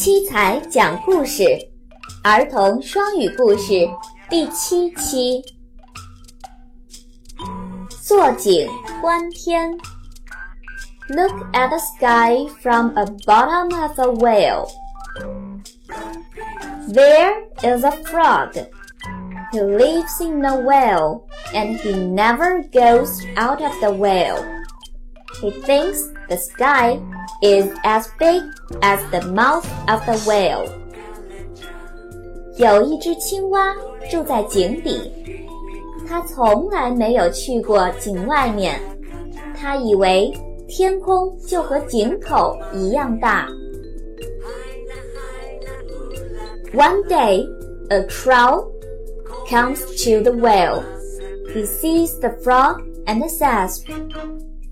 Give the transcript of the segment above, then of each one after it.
七彩讲故事，儿童双语故事第七期。坐井观天，Look at the sky from a bottom of a whale. There is a frog. He lives in a whale, and he never goes out of the whale. He thinks the sky is as big as the mouth of the whale. 有一只青蛙住在井底，它从来没有去过井外面。它以为天空就和井口一样大。One day, a crow comes to the whale. He sees the frog and says,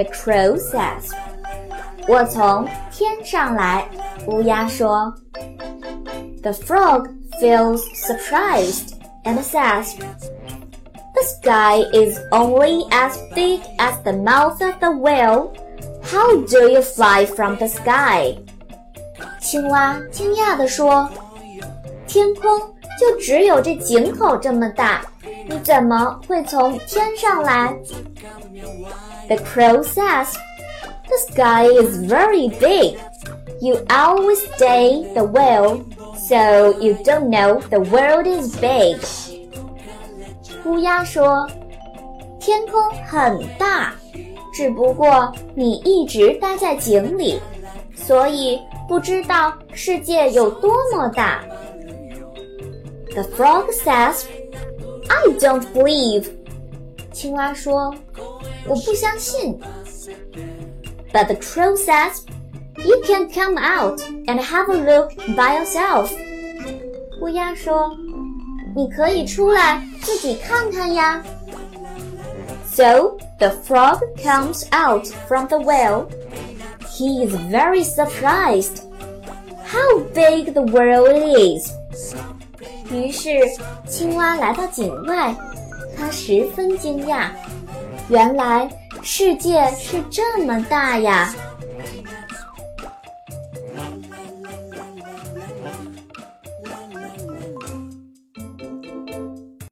the crow says. 我从天上来，乌鸦说。The frog feels surprised and says, "The sky is only as big as the mouth of the whale. How do you fly from the sky?" 青蛙惊讶地说：“天空 就只有这井口这么大，你怎么会从天上来？”The crow says. The sky is very big. You always stay the whale, so you don't know the world is big. 乌鸦说：“天空很大，只不过你一直待在井里，所以不知道世界有多么大。” The frog says, "I don't believe." 青蛙说：“我不相信。” But the crow says, "You can come out and have a look by yourself." 乌鸦说：“你可以出来自己看看呀。” So the frog comes out from the well. He is very surprised. How big the world is! 于是青蛙来到井外，它十分惊讶，原来。世界是这么大呀